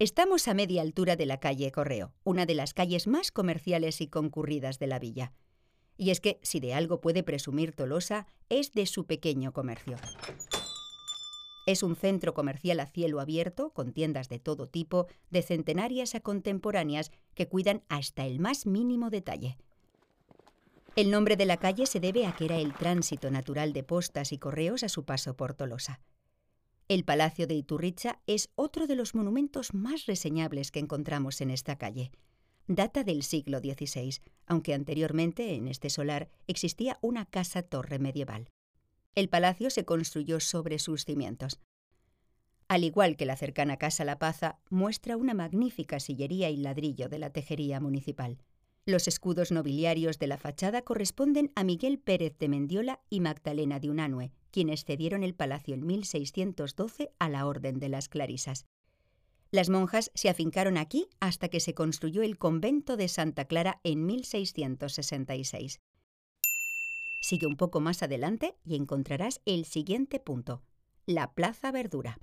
Estamos a media altura de la calle Correo, una de las calles más comerciales y concurridas de la villa. Y es que si de algo puede presumir Tolosa es de su pequeño comercio. Es un centro comercial a cielo abierto, con tiendas de todo tipo, de centenarias a contemporáneas, que cuidan hasta el más mínimo detalle. El nombre de la calle se debe a que era el tránsito natural de postas y correos a su paso por Tolosa. El Palacio de Iturricha es otro de los monumentos más reseñables que encontramos en esta calle. Data del siglo XVI, aunque anteriormente en este solar existía una casa-torre medieval. El palacio se construyó sobre sus cimientos. Al igual que la cercana Casa La Paza, muestra una magnífica sillería y ladrillo de la tejería municipal. Los escudos nobiliarios de la fachada corresponden a Miguel Pérez de Mendiola y Magdalena de Unanue, quienes cedieron el palacio en 1612 a la Orden de las Clarisas. Las monjas se afincaron aquí hasta que se construyó el convento de Santa Clara en 1666. Sigue un poco más adelante y encontrarás el siguiente punto, la Plaza Verdura.